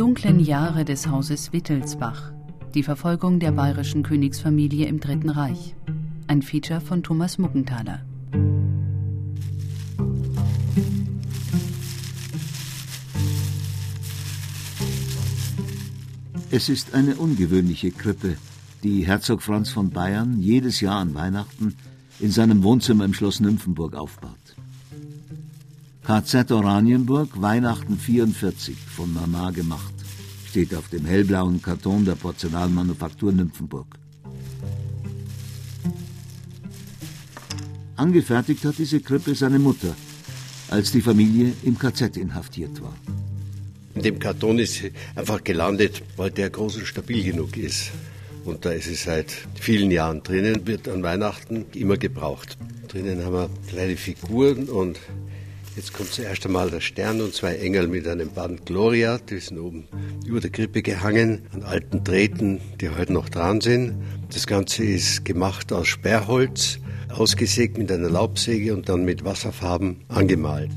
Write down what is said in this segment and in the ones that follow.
dunklen Jahre des Hauses Wittelsbach. Die Verfolgung der bayerischen Königsfamilie im Dritten Reich. Ein Feature von Thomas Muckenthaler. Es ist eine ungewöhnliche Krippe, die Herzog Franz von Bayern jedes Jahr an Weihnachten in seinem Wohnzimmer im Schloss Nymphenburg aufbaut. KZ Oranienburg, Weihnachten 44, von Mama gemacht, steht auf dem hellblauen Karton der Porzellanmanufaktur Nymphenburg. Angefertigt hat diese Krippe seine Mutter, als die Familie im KZ inhaftiert war. In dem Karton ist sie einfach gelandet, weil der groß und stabil genug ist. Und da ist es seit vielen Jahren drinnen, wird an Weihnachten immer gebraucht. Drinnen haben wir kleine Figuren und jetzt kommt zuerst einmal der Stern und zwei Engel mit einem Band Gloria, die sind oben über der Krippe gehangen, an alten Drähten, die heute noch dran sind. Das Ganze ist gemacht aus Sperrholz, ausgesägt mit einer Laubsäge und dann mit Wasserfarben angemalt.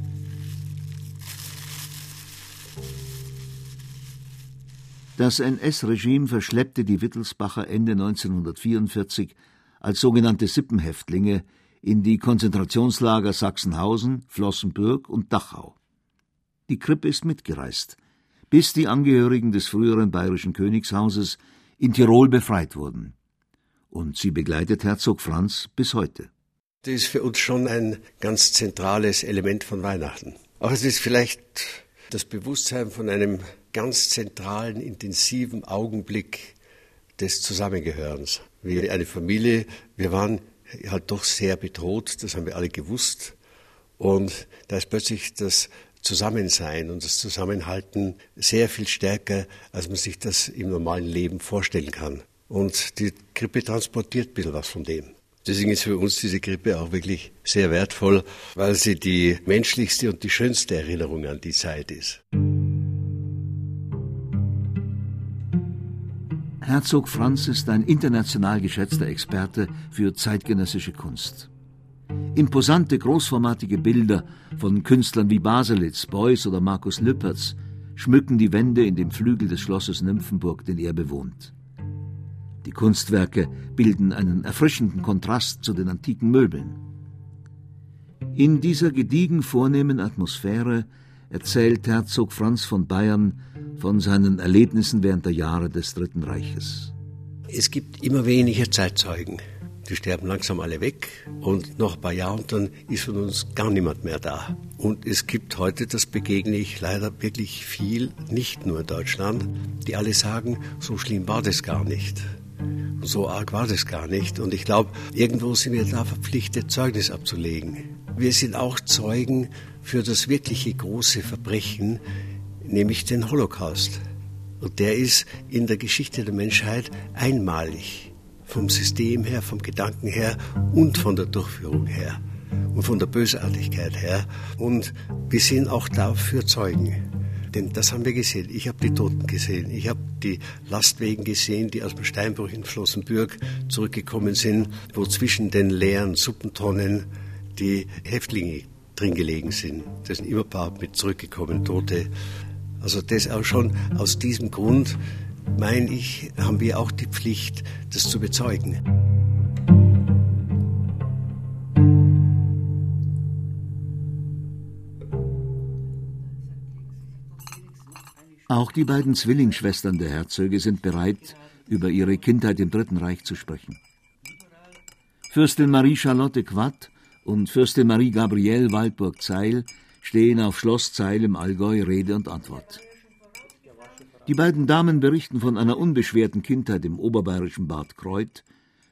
Das NS-Regime verschleppte die Wittelsbacher Ende 1944 als sogenannte Sippenhäftlinge in die Konzentrationslager Sachsenhausen, Flossenbürg und Dachau. Die Krippe ist mitgereist, bis die Angehörigen des früheren bayerischen Königshauses in Tirol befreit wurden. Und sie begleitet Herzog Franz bis heute. Das ist für uns schon ein ganz zentrales Element von Weihnachten. Auch es ist vielleicht das Bewusstsein von einem ganz zentralen, intensiven Augenblick des Zusammengehörens. Wir, eine Familie, wir waren halt doch sehr bedroht, das haben wir alle gewusst. Und da ist plötzlich das Zusammensein und das Zusammenhalten sehr viel stärker, als man sich das im normalen Leben vorstellen kann. Und die Krippe transportiert ein bisschen was von dem. Deswegen ist für uns diese Krippe auch wirklich sehr wertvoll, weil sie die menschlichste und die schönste Erinnerung an die Zeit ist. Herzog Franz ist ein international geschätzter Experte für zeitgenössische Kunst. Imposante, großformatige Bilder von Künstlern wie Baselitz, Beuys oder Markus Lüpertz schmücken die Wände in dem Flügel des Schlosses Nymphenburg, den er bewohnt. Die Kunstwerke bilden einen erfrischenden Kontrast zu den antiken Möbeln. In dieser gediegen vornehmen Atmosphäre erzählt Herzog Franz von Bayern von seinen Erlebnissen während der Jahre des Dritten Reiches. Es gibt immer weniger Zeitzeugen. Die sterben langsam alle weg und noch ein paar Jahre und dann ist von uns gar niemand mehr da. Und es gibt heute, das begegne ich leider wirklich viel, nicht nur in Deutschland, die alle sagen, so schlimm war das gar nicht. So arg war das gar nicht. Und ich glaube, irgendwo sind wir da verpflichtet, Zeugnis abzulegen. Wir sind auch Zeugen für das wirkliche große Verbrechen, nämlich den Holocaust. Und der ist in der Geschichte der Menschheit einmalig. Vom System her, vom Gedanken her und von der Durchführung her. Und von der Bösartigkeit her. Und wir sind auch dafür Zeugen. Denn das haben wir gesehen. Ich habe die Toten gesehen. Ich habe die Lastwegen gesehen, die aus dem Steinbruch in Flossenbürg zurückgekommen sind, wo zwischen den leeren Suppentonnen die Häftlinge drin gelegen sind. Das sind immer ein paar mit zurückgekommen, Tote. Also das auch schon aus diesem Grund, meine ich, haben wir auch die Pflicht, das zu bezeugen. Auch die beiden Zwillingsschwestern der Herzöge sind bereit, über ihre Kindheit im Dritten Reich zu sprechen. Fürstin Marie Charlotte Quatt und Fürstin Marie Gabrielle Waldburg-Zeil stehen auf Schloss Zeil im Allgäu Rede und Antwort. Die beiden Damen berichten von einer unbeschwerten Kindheit im oberbayerischen Bad Kreuth,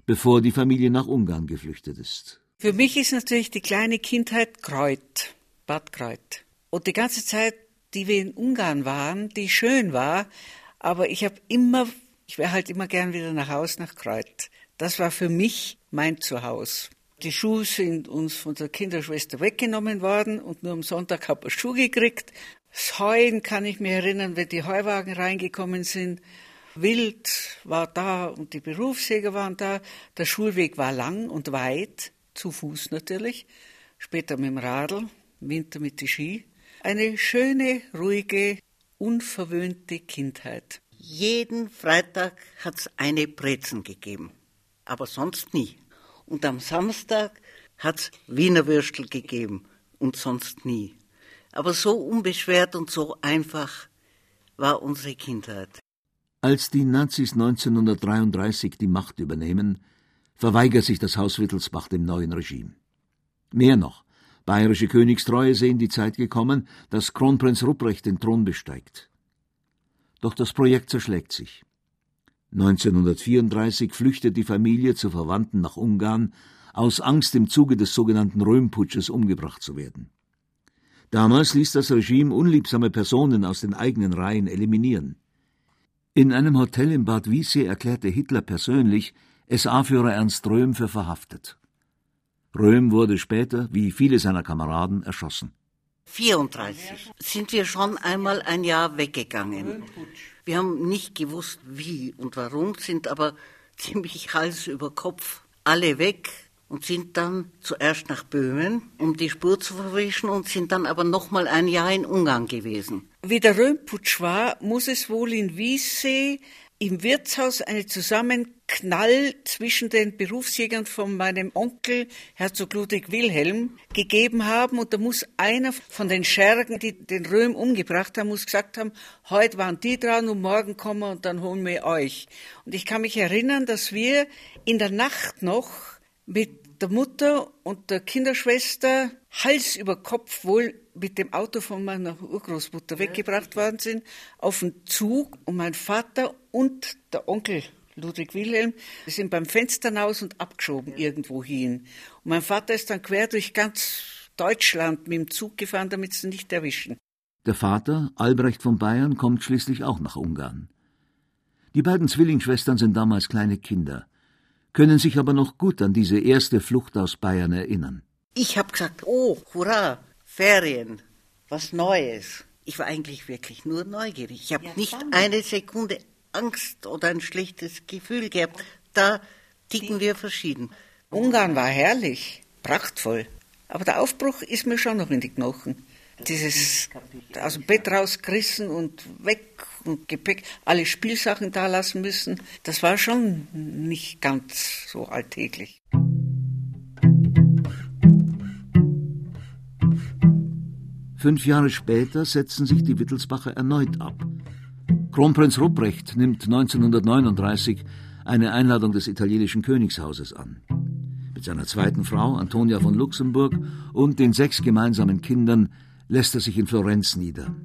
bevor die Familie nach Ungarn geflüchtet ist. Für mich ist natürlich die kleine Kindheit Kreuth. Bad Kreuth. Und die ganze Zeit, die wir in Ungarn waren, die schön war, aber ich habe immer, ich wäre halt immer gern wieder nach Haus nach Kreuth. Das war für mich mein Zuhause. Die Schuhe sind uns von der Kinderschwester weggenommen worden und nur am Sonntag habe ich Schuhe gekriegt. Das Heuen kann ich mir erinnern, wenn die Heuwagen reingekommen sind. Wild war da und die Berufsjäger waren da. Der Schulweg war lang und weit, zu Fuß natürlich. Später mit dem Radl, Winter mit die Ski. Eine schöne, ruhige, unverwöhnte Kindheit. Jeden Freitag hat es eine Brezen gegeben, aber sonst nie. Und am Samstag hat es Wiener Würstel gegeben und sonst nie. Aber so unbeschwert und so einfach war unsere Kindheit. Als die Nazis 1933 die Macht übernehmen, verweigert sich das Haus Wittelsbach dem neuen Regime. Mehr noch, bayerische Königstreue sehen die Zeit gekommen, dass Kronprinz Rupprecht den Thron besteigt. Doch das Projekt zerschlägt sich. 1934 flüchtet die Familie zu Verwandten nach Ungarn, aus Angst im Zuge des sogenannten Röhmputsches umgebracht zu werden. Damals ließ das Regime unliebsame Personen aus den eigenen Reihen eliminieren. In einem Hotel in Bad Wiessee erklärte Hitler persönlich SA-Führer Ernst Röhm für verhaftet. Röhm wurde später, wie viele seiner Kameraden, erschossen. 34 sind wir schon einmal ein Jahr weggegangen. Wir haben nicht gewusst, wie und warum, sind aber ziemlich Hals über Kopf alle weg und sind dann zuerst nach Böhmen, um die Spur zu verwischen und sind dann aber noch mal ein Jahr in Ungarn gewesen. Wie der Röhmputsch war, muss es wohl in Wiessee im Wirtshaus einen Zusammenknall zwischen den Berufsjägern von meinem Onkel Herzog Ludwig Wilhelm gegeben haben und da muss einer von den Schergen, die den Röhm umgebracht haben, muss gesagt haben, heute waren die dran und morgen kommen und dann holen wir euch. Und ich kann mich erinnern, dass wir in der Nacht noch mit der Mutter und der Kinderschwester Hals über Kopf wohl mit dem Auto von meiner Urgroßmutter weggebracht worden sind, auf den Zug und mein Vater und der Onkel Ludwig Wilhelm sind beim Fenster hinaus und abgeschoben irgendwo hin. Und mein Vater ist dann quer durch ganz Deutschland mit dem Zug gefahren, damit sie nicht erwischen. Der Vater, Albrecht von Bayern, kommt schließlich auch nach Ungarn. Die beiden Zwillingsschwestern sind damals kleine Kinder, können sich aber noch gut an diese erste Flucht aus Bayern erinnern. Ich habe gesagt, oh, hurra, Ferien, was Neues. Ich war eigentlich wirklich nur neugierig. Ich habe ja, nicht eine Sekunde Angst oder ein schlechtes Gefühl gehabt. Da ticken wir verschieden. Ungarn war herrlich, prachtvoll. Aber der Aufbruch ist mir schon noch in die Knochen. Dieses aus dem Bett rausgerissen und weg und Gepäck, alle Spielsachen da lassen müssen, das war schon nicht ganz so alltäglich. Fünf Jahre später setzen sich die Wittelsbacher erneut ab. Kronprinz Rupprecht nimmt 1939 eine Einladung des italienischen Königshauses an. Mit seiner zweiten Frau, Antonia von Luxemburg, und den sechs gemeinsamen Kindern lässt er sich in Florenz nieder.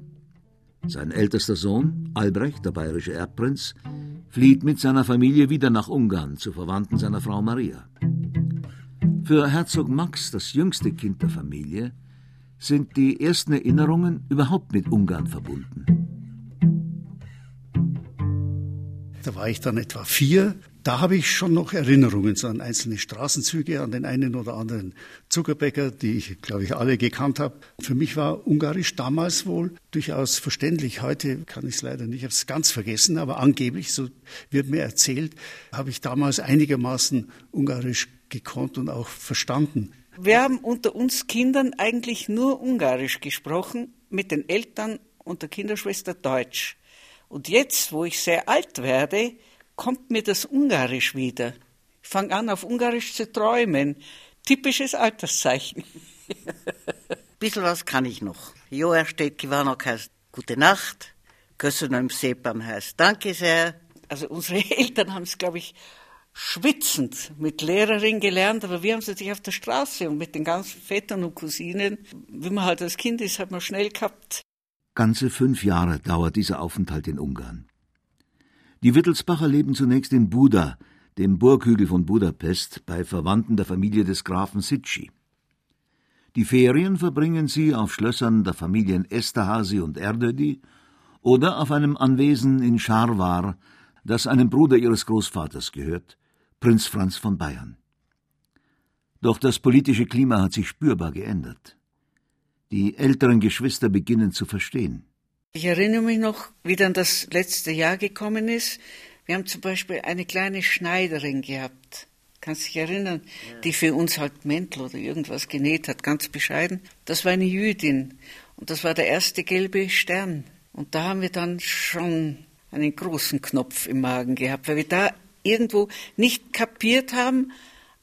Sein ältester Sohn, Albrecht, der bayerische Erbprinz, flieht mit seiner Familie wieder nach Ungarn zu Verwandten seiner Frau Maria. Für Herzog Max, das jüngste Kind der Familie, sind die ersten Erinnerungen überhaupt mit Ungarn verbunden. Da war ich dann etwa vier. Da habe ich schon noch Erinnerungen an einzelne Straßenzüge, an den einen oder anderen Zuckerbäcker, die ich, glaube ich, alle gekannt habe. Für mich war Ungarisch damals wohl durchaus verständlich. Heute kann ich es leider nicht, ich habe es ganz vergessen, aber angeblich, so wird mir erzählt, habe ich damals einigermaßen Ungarisch gekonnt und auch verstanden. Wir haben unter uns Kindern eigentlich nur Ungarisch gesprochen, mit den Eltern und der Kinderschwester Deutsch. Und jetzt, wo ich sehr alt werde, kommt mir das Ungarisch wieder. Ich fange an, auf Ungarisch zu träumen. Typisches Alterszeichen. Bisschen was kann ich noch. Jó estét kívánok heißt Gute Nacht. Köszönöm szépen heißt Danke sehr. Also unsere Eltern haben es, glaube ich, schwitzend mit Lehrerin gelernt, aber wir haben es natürlich auf der Straße und mit den ganzen Vätern und Cousinen, wie man halt als Kind ist, hat man schnell gehabt. Ganze fünf Jahre dauert dieser Aufenthalt in Ungarn. Die Wittelsbacher leben zunächst in Buda, dem Burghügel von Budapest, bei Verwandten der Familie des Grafen Sitschi. Die Ferien verbringen sie auf Schlössern der Familien Esterhazy und Erdödi oder auf einem Anwesen in Scharwar, das einem Bruder ihres Großvaters gehört, Prinz Franz von Bayern. Doch das politische Klima hat sich spürbar geändert. Die älteren Geschwister beginnen zu verstehen. Ich erinnere mich noch, wie dann das letzte Jahr gekommen ist. Wir haben zum Beispiel eine kleine Schneiderin gehabt. Kannst dich erinnern, ja. die für uns halt Mäntel oder irgendwas genäht hat, ganz bescheiden. Das war eine Jüdin und das war der erste gelbe Stern. Und da haben wir dann schon einen großen Knopf im Magen gehabt, weil wir da irgendwo nicht kapiert haben,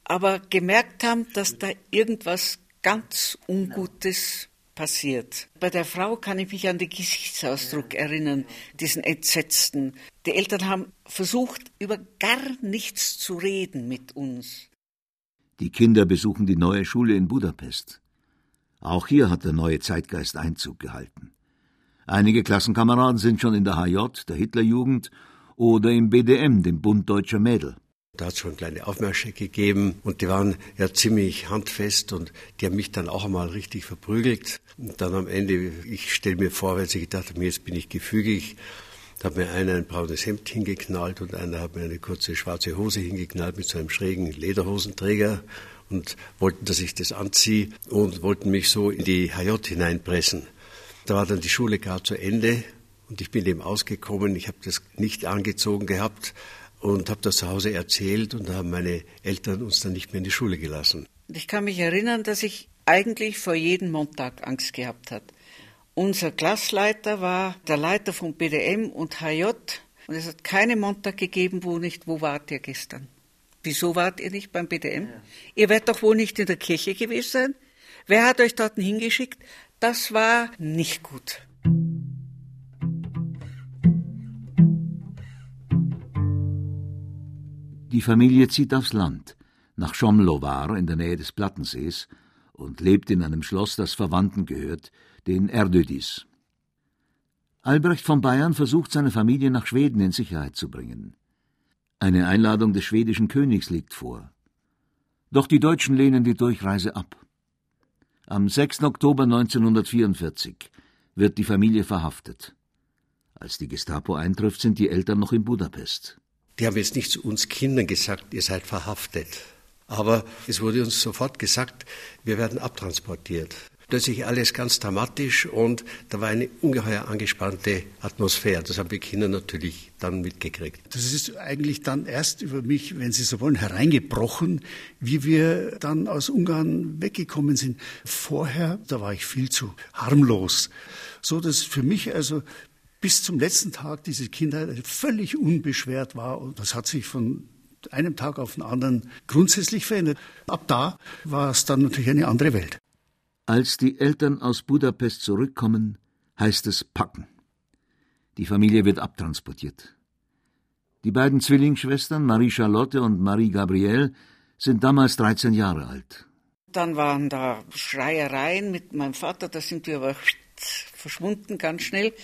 aber gemerkt haben, dass da irgendwas ganz Ungutes passiert. Bei der Frau kann ich mich an den Gesichtsausdruck erinnern, diesen entsetzten. Die Eltern haben versucht, über gar nichts zu reden mit uns. Die Kinder besuchen die neue Schule in Budapest. Auch hier hat der neue Zeitgeist Einzug gehalten. Einige Klassenkameraden sind schon in der HJ, der Hitlerjugend, oder im BDM, dem Bund Deutscher Mädel. Da hat es schon kleine Aufmärsche gegeben und die waren ja ziemlich handfest und die haben mich dann auch einmal richtig verprügelt. Und dann am Ende, ich stelle mir vor, weil sie gedacht haben, jetzt bin ich gefügig, da hat mir einer ein braunes Hemd hingeknallt und einer hat mir eine kurze schwarze Hose hingeknallt mit so einem schrägen Lederhosenträger und wollten, dass ich das anziehe und wollten mich so in die HJ hineinpressen. Da war dann die Schule gar zu Ende und ich bin eben ausgekommen. Ich habe das nicht angezogen gehabt und habe das zu Hause erzählt und da haben meine Eltern uns dann nicht mehr in die Schule gelassen. Ich kann mich erinnern, dass ich eigentlich vor jedem Montag Angst gehabt hat. Unser Klassleiter war der Leiter von BDM und HJ und es hat keine Montag gegeben, wo nicht, wo wart ihr gestern? Wieso wart ihr nicht beim BDM? Ja. Ihr werdet doch wohl nicht in der Kirche gewesen sein? Wer hat euch dort hingeschickt? Das war nicht gut. Die Familie zieht aufs Land, nach Schomlovar in der Nähe des Plattensees und lebt in einem Schloss, das Verwandten gehört, den Erdödis. Albrecht von Bayern versucht seine Familie nach Schweden in Sicherheit zu bringen. Eine Einladung des schwedischen Königs liegt vor. Doch die Deutschen lehnen die Durchreise ab. Am 6. Oktober 1944 wird die Familie verhaftet. Als die Gestapo eintrifft, sind die Eltern noch in Budapest. Die haben jetzt nicht zu uns Kindern gesagt, ihr seid verhaftet. Aber es wurde uns sofort gesagt, wir werden abtransportiert. Plötzlich alles ganz dramatisch und da war eine ungeheuer angespannte Atmosphäre. Das haben die Kinder natürlich dann mitgekriegt. Das ist eigentlich dann erst über mich, wenn Sie so wollen, hereingebrochen, wie wir dann aus Ungarn weggekommen sind. Vorher, da war ich viel zu harmlos. So dass für mich also bis zum letzten Tag diese Kinder völlig unbeschwert war. Und das hat sich von einem Tag auf den anderen grundsätzlich verändert. Ab da war es dann natürlich eine andere Welt. Als die Eltern aus Budapest zurückkommen, heißt es packen. Die Familie wird abtransportiert. Die beiden Zwillingsschwestern Marie Charlotte und Marie Gabrielle sind damals 13 Jahre alt. Dann waren da Schreiereien mit meinem Vater, da sind wir aber verschwunden ganz schnell.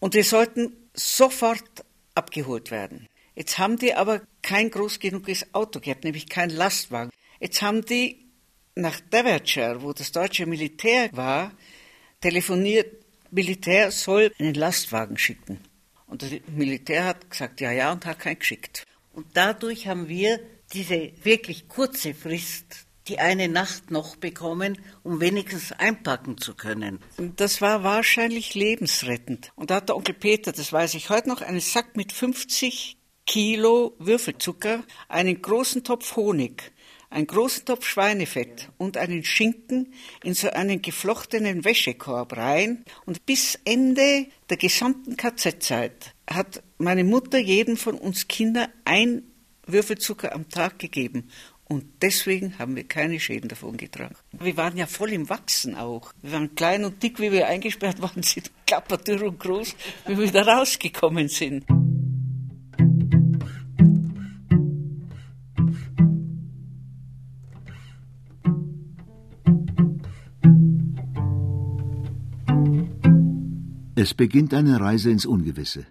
Und wir sollten sofort abgeholt werden. Jetzt haben die aber kein groß genuges Auto gehabt, nämlich kein Lastwagen. Jetzt haben die nach Devonshire, wo das deutsche Militär war, telefoniert, Militär soll einen Lastwagen schicken. Und das Militär hat gesagt, ja, ja, und hat keinen geschickt. Und dadurch haben wir diese wirklich kurze Frist die eine Nacht noch bekommen, um wenigstens einpacken zu können. Das war wahrscheinlich lebensrettend. Und da hat der Onkel Peter, das weiß ich heute noch, einen Sack mit 50 Kilo Würfelzucker, einen großen Topf Honig, einen großen Topf Schweinefett und einen Schinken in so einen geflochtenen Wäschekorb rein. Und bis Ende der gesamten KZ-Zeit hat meine Mutter jedem von uns Kinder ein Würfelzucker am Tag gegeben. Und deswegen haben wir keine Schäden davon getragen. Wir waren ja voll im Wachsen auch. Wir waren klein und dick, wie wir eingesperrt waren, sind klapperdürr und groß, wie wir wieder rausgekommen sind. Es beginnt eine Reise ins Ungewisse.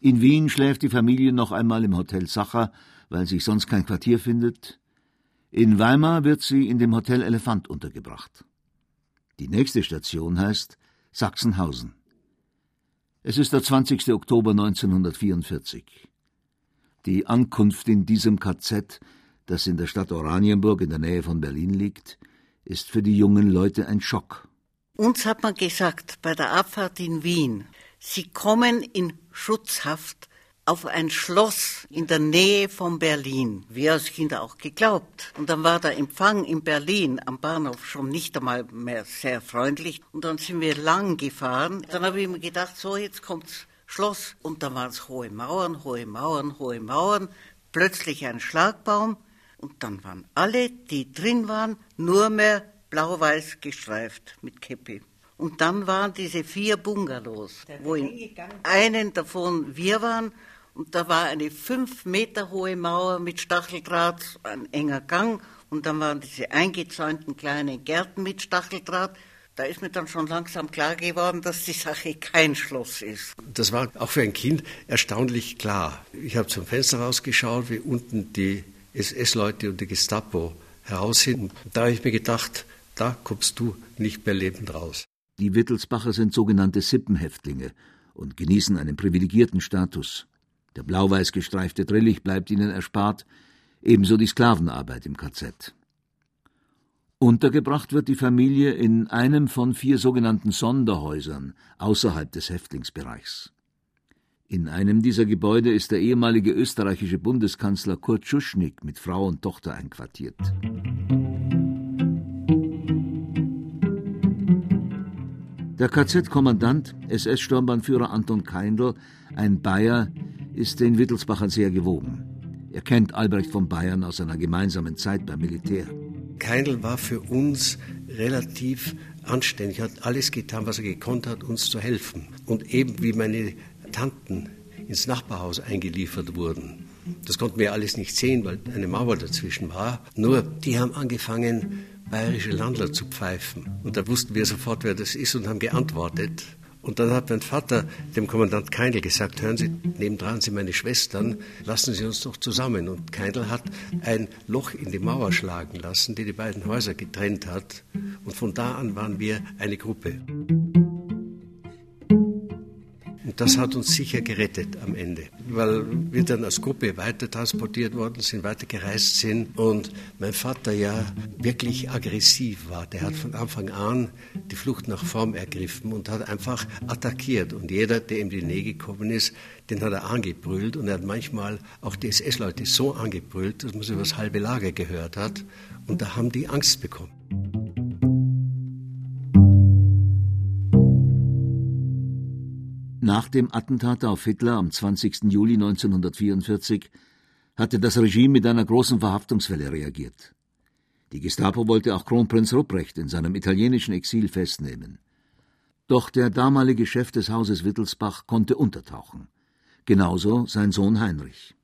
In Wien schläft die Familie noch einmal im Hotel Sacher, weil sich sonst kein Quartier findet. In Weimar wird sie in dem Hotel Elefant untergebracht. Die nächste Station heißt Sachsenhausen. Es ist der 20. Oktober 1944. Die Ankunft in diesem KZ, das in der Stadt Oranienburg in der Nähe von Berlin liegt, ist für die jungen Leute ein Schock. Uns hat man gesagt, bei der Abfahrt in Wien, Sie kommen in Schutzhaft auf ein Schloss in der Nähe von Berlin. Wir als Kinder auch geglaubt. Und dann war der Empfang in Berlin am Bahnhof schon nicht einmal mehr sehr freundlich. Und dann sind wir lang gefahren. Dann habe ich mir gedacht, so jetzt kommt's Schloss. Und dann waren es hohe Mauern, hohe Mauern, hohe Mauern. Plötzlich ein Schlagbaum. Und dann waren alle, die drin waren, nur mehr blau-weiß gestreift mit Käppi. Und dann waren diese vier Bungalows, wo in einen davon wir waren und da war eine fünf Meter hohe Mauer mit Stacheldraht, ein enger Gang. Und dann waren diese eingezäunten kleinen Gärten mit Stacheldraht. Da ist mir dann schon langsam klar geworden, dass die Sache kein Schloss ist. Das war auch für ein Kind erstaunlich klar. Ich habe zum Fenster rausgeschaut, wie unten die SS-Leute und die Gestapo heraus sind. Da habe ich mir gedacht, da kommst du nicht mehr lebend raus. Die Wittelsbacher sind sogenannte Sippenhäftlinge und genießen einen privilegierten Status. Der blau-weiß gestreifte Drillich bleibt ihnen erspart, ebenso die Sklavenarbeit im KZ. Untergebracht wird die Familie in einem von vier sogenannten Sonderhäusern außerhalb des Häftlingsbereichs. In einem dieser Gebäude ist der ehemalige österreichische Bundeskanzler Kurt Schuschnigg mit Frau und Tochter einquartiert. Der KZ-Kommandant, SS-Sturmbahnführer Anton Keindl, ein Bayer, ist den Wittelsbachern sehr gewogen. Er kennt Albrecht von Bayern aus einer gemeinsamen Zeit beim Militär. Keindl war für uns relativ anständig, hat alles getan, was er gekonnt hat, uns zu helfen. Und eben wie meine Tanten ins Nachbarhaus eingeliefert wurden. Das konnten wir alles nicht sehen, weil eine Mauer dazwischen war. Nur, die haben angefangen, bayerische Landler zu pfeifen. Und da wussten wir sofort, wer das ist und haben geantwortet. Und dann hat mein Vater dem Kommandant Keindl gesagt, hören Sie, nebendran sind meine Schwestern, lassen Sie uns doch zusammen. Und Keindl hat ein Loch in die Mauer schlagen lassen, die die beiden Häuser getrennt hat. Und von da an waren wir eine Gruppe. Und das hat uns sicher gerettet am Ende, weil wir dann als Gruppe weiter transportiert worden sind, weiter gereist sind und mein Vater ja wirklich aggressiv war. Der hat von Anfang an die Flucht nach vorn ergriffen und hat einfach attackiert. Und jeder, der ihm in die Nähe gekommen ist, den hat er angebrüllt und er hat manchmal auch die SS-Leute so angebrüllt, dass man sie über das halbe Lager gehört hat. Und da haben die Angst bekommen. Nach dem Attentat auf Hitler am 20. Juli 1944 hatte das Regime mit einer großen Verhaftungswelle reagiert. Die Gestapo wollte auch Kronprinz Rupprecht in seinem italienischen Exil festnehmen. Doch der damalige Chef des Hauses Wittelsbach konnte untertauchen. Genauso sein Sohn Heinrich.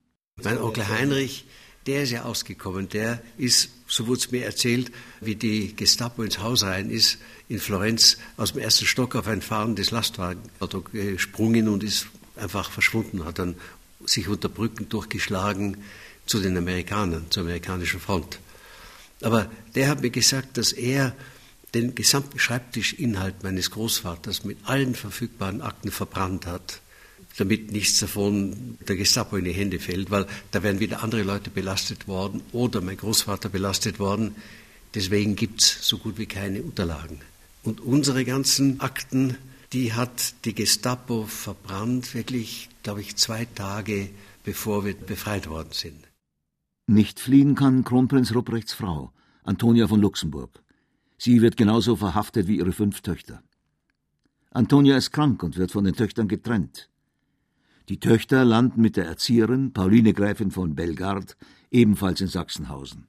Mein Onkel Heinrich der ist ja ausgekommen. Der ist, so wurde es mir erzählt, wie die Gestapo ins Haus rein ist, in Florenz aus dem ersten Stock auf ein fahrendes Lastwagenauto gesprungen und ist einfach verschwunden, hat dann sich unter Brücken durchgeschlagen zu den Amerikanern, zur amerikanischen Front. Aber der hat mir gesagt, dass er den gesamten Schreibtischinhalt meines Großvaters mit allen verfügbaren Akten verbrannt hat damit nichts davon der Gestapo in die Hände fällt, weil da wären wieder andere Leute belastet worden oder mein Großvater belastet worden. Deswegen gibt es so gut wie keine Unterlagen. Und unsere ganzen Akten, die hat die Gestapo verbrannt, wirklich, glaube ich, zwei Tage bevor wir befreit worden sind. Nicht fliehen kann Kronprinz Rupprechts Frau, Antonia von Luxemburg. Sie wird genauso verhaftet wie ihre fünf Töchter. Antonia ist krank und wird von den Töchtern getrennt. Die Töchter landen mit der Erzieherin, Pauline Gräfin von Belgard, ebenfalls in Sachsenhausen.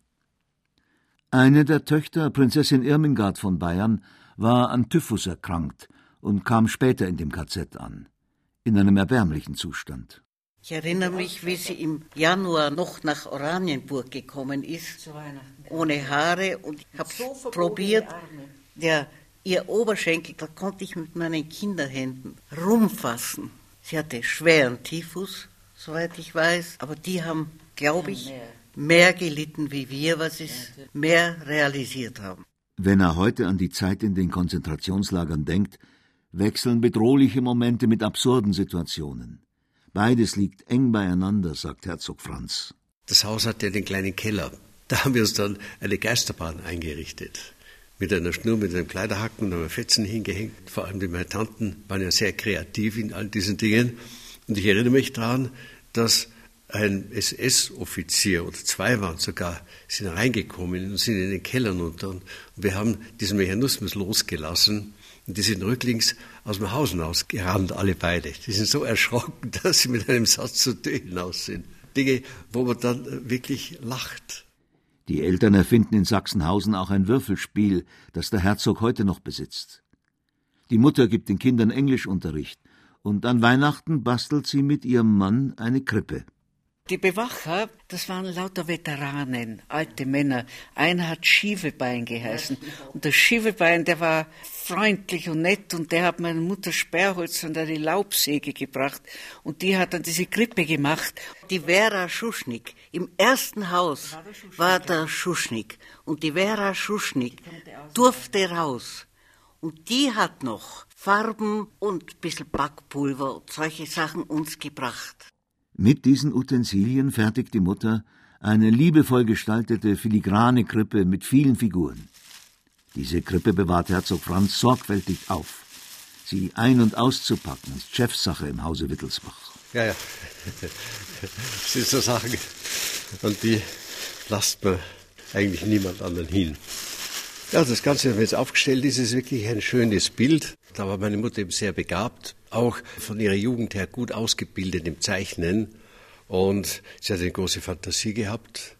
Eine der Töchter, Prinzessin Irmingard von Bayern, war an Typhus erkrankt und kam später in dem KZ an, in einem erbärmlichen Zustand. Ich erinnere mich, wie sie im Januar noch nach Oranienburg gekommen ist, ohne Haare und ich habe so probiert, der, ihr Oberschenkel, da konnte ich mit meinen Kinderhänden rumfassen. Sie hatte schweren Typhus, soweit ich weiß, aber die haben, glaube ich, mehr gelitten wie wir, was sie mehr realisiert haben. Wenn er heute an die Zeit in den Konzentrationslagern denkt, wechseln bedrohliche Momente mit absurden Situationen. Beides liegt eng beieinander, sagt Herzog Franz. Das Haus hatte den kleinen Keller. Da haben wir uns dann eine Geisterbahn eingerichtet. Mit einer Schnur, mit einem Kleiderhaken und einem Fetzen hingehängt. Vor allem die meine Tanten waren ja sehr kreativ in all diesen Dingen. Und ich erinnere mich daran, dass ein SS-Offizier oder zwei waren sogar, sind reingekommen und sind in den Keller runter. Und wir haben diesen Mechanismus losgelassen. Und die sind rücklings aus dem Haus hinausgerannt, alle beide. Die sind so erschrocken, dass sie mit einem Satz zu Tür hinaus sind. Dinge, wo man dann wirklich lacht. Die Eltern erfinden in Sachsenhausen auch ein Würfelspiel, das der Herzog heute noch besitzt. Die Mutter gibt den Kindern Englischunterricht und an Weihnachten bastelt sie mit ihrem Mann eine Krippe. Die Bewacher, das waren lauter Veteranen, alte Männer. Einer hat Schievebein geheißen. Und der Schievebein, der war freundlich und nett und der hat meiner Mutter Sperrholz und eine Laubsäge gebracht und die hat dann diese Krippe gemacht. Die Vera Schuschnigg, im ersten Haus war der Schuschnigg und die Vera Schuschnigg durfte raus. Und die hat noch Farben und ein bisschen Backpulver und solche Sachen uns gebracht. Mit diesen Utensilien fertigt die Mutter eine liebevoll gestaltete filigrane Krippe mit vielen Figuren. Diese Krippe bewahrt Herzog Franz sorgfältig auf. Sie ein- und auszupacken ist Chefsache im Hause Wittelsbach. Ja, ja. Das sind so Sachen, und die lasst man eigentlich niemand anderen hin. Ja, das Ganze, wenn es aufgestellt ist, ist wirklich ein schönes Bild. Da war meine Mutter eben sehr begabt auch von ihrer Jugend her gut ausgebildet im Zeichnen und sie hat eine große Fantasie gehabt.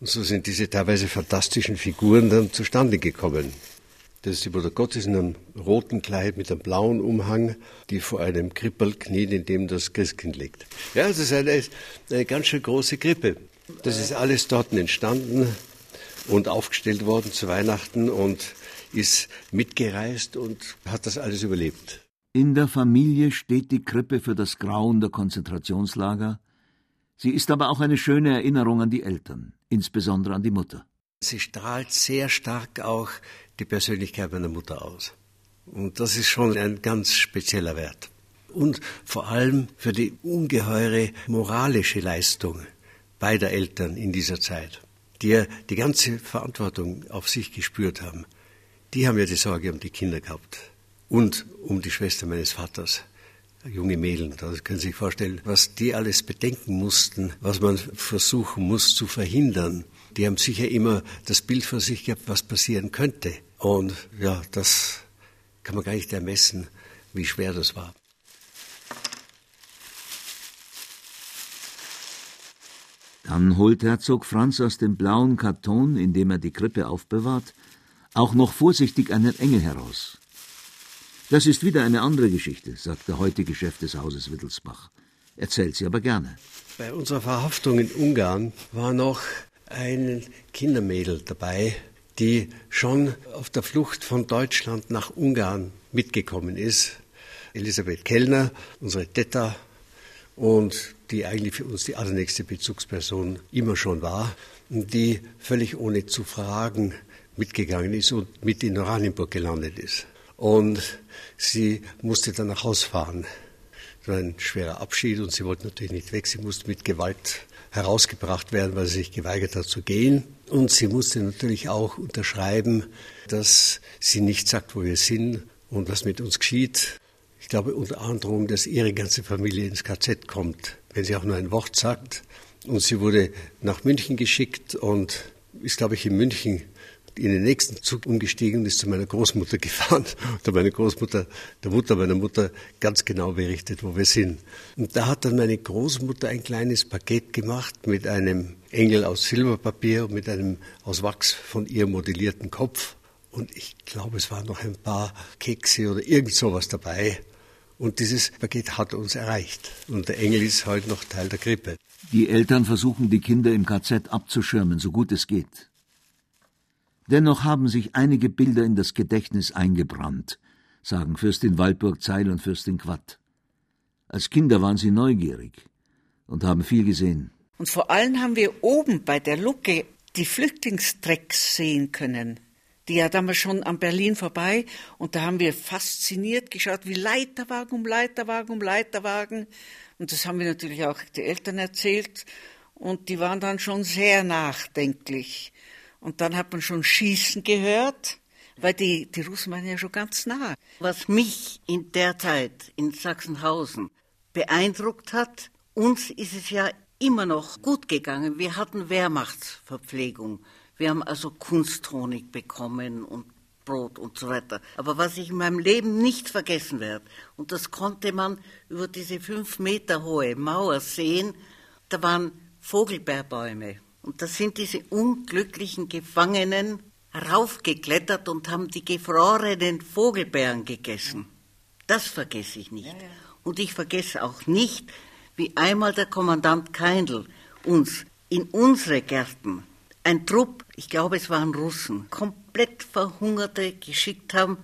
Und so sind diese teilweise fantastischen Figuren dann zustande gekommen. Das ist die Mutter Gottes in einem roten Kleid mit einem blauen Umhang, die vor einem Krippel kniet, in dem das Christkind liegt. Ja, das ist eine, eine ganz schön große Krippe. Das ist alles dort entstanden und aufgestellt worden zu Weihnachten und ist mitgereist und hat das alles überlebt. In der Familie steht die Krippe für das Grauen der Konzentrationslager. Sie ist aber auch eine schöne Erinnerung an die Eltern, insbesondere an die Mutter. Sie strahlt sehr stark auch die Persönlichkeit meiner Mutter aus. Und das ist schon ein ganz spezieller Wert. Und vor allem für die ungeheure moralische Leistung beider Eltern in dieser Zeit, die ja die ganze Verantwortung auf sich gespürt haben. Die haben ja die Sorge um die Kinder gehabt und um die Schwester meines Vaters junge Mädchen. Da können Sie sich vorstellen, was die alles bedenken mussten, was man versuchen muss zu verhindern. Die haben sicher immer das Bild vor sich gehabt, was passieren könnte. Und ja, das kann man gar nicht ermessen, wie schwer das war. Dann holt Herzog Franz aus dem blauen Karton, in dem er die Krippe aufbewahrt, auch noch vorsichtig einen Engel heraus. Das ist wieder eine andere Geschichte, sagt der heutige Chef des Hauses Wittelsbach. Erzählt sie aber gerne. Bei unserer Verhaftung in Ungarn war noch ein Kindermädel dabei, die schon auf der Flucht von Deutschland nach Ungarn mitgekommen ist. Elisabeth Kellner, unsere Teta, und die eigentlich für uns die allernächste Bezugsperson immer schon war, die völlig ohne zu fragen mitgegangen ist und mit in Oranienburg gelandet ist. Und sie musste dann nach Hause fahren. Das war ein schwerer Abschied und sie wollte natürlich nicht weg. Sie musste mit Gewalt herausgebracht werden, weil sie sich geweigert hat zu gehen. Und sie musste natürlich auch unterschreiben, dass sie nicht sagt, wo wir sind und was mit uns geschieht. Ich glaube unter Androhung, dass ihre ganze Familie ins KZ kommt, wenn sie auch nur ein Wort sagt. Und sie wurde nach München geschickt und ist, glaube ich, in München in den nächsten Zug umgestiegen und ist zu meiner Großmutter gefahren. Und meine Großmutter, der Mutter meiner Mutter, ganz genau berichtet, wo wir sind. Und da hat dann meine Großmutter ein kleines Paket gemacht mit einem Engel aus Silberpapier und mit einem aus Wachs von ihr modellierten Kopf. Und ich glaube, es waren noch ein paar Kekse oder irgend sowas dabei. Und dieses Paket hat uns erreicht. Und der Engel ist heute noch Teil der Krippe. Die Eltern versuchen, die Kinder im KZ abzuschirmen, so gut es geht. Dennoch haben sich einige Bilder in das Gedächtnis eingebrannt, sagen Fürstin Waldburg-Zeil und Fürstin Quatt. Als Kinder waren sie neugierig und haben viel gesehen. Und vor allem haben wir oben bei der Lucke die Flüchtlingstrecks sehen können. Die ja damals schon an Berlin vorbei und da haben wir fasziniert geschaut, wie Leiterwagen um Leiterwagen um Leiterwagen. Und das haben wir natürlich auch die Eltern erzählt und die waren dann schon sehr nachdenklich. Und dann hat man schon Schießen gehört, weil die, die Russen waren ja schon ganz nah. Was mich in der Zeit in Sachsenhausen beeindruckt hat, uns ist es ja immer noch gut gegangen. Wir hatten Wehrmachtsverpflegung. Wir haben also Kunsthonig bekommen und Brot und so weiter. Aber was ich in meinem Leben nicht vergessen werde, und das konnte man über diese fünf Meter hohe Mauer sehen, da waren Vogelbeerbäume. Und da sind diese unglücklichen Gefangenen raufgeklettert und haben die gefrorenen Vogelbeeren gegessen. Das vergesse ich nicht. Und ich vergesse auch nicht, wie einmal der Kommandant Keindl uns in unsere Gärten ein Trupp, ich glaube es waren Russen, komplett Verhungerte geschickt haben,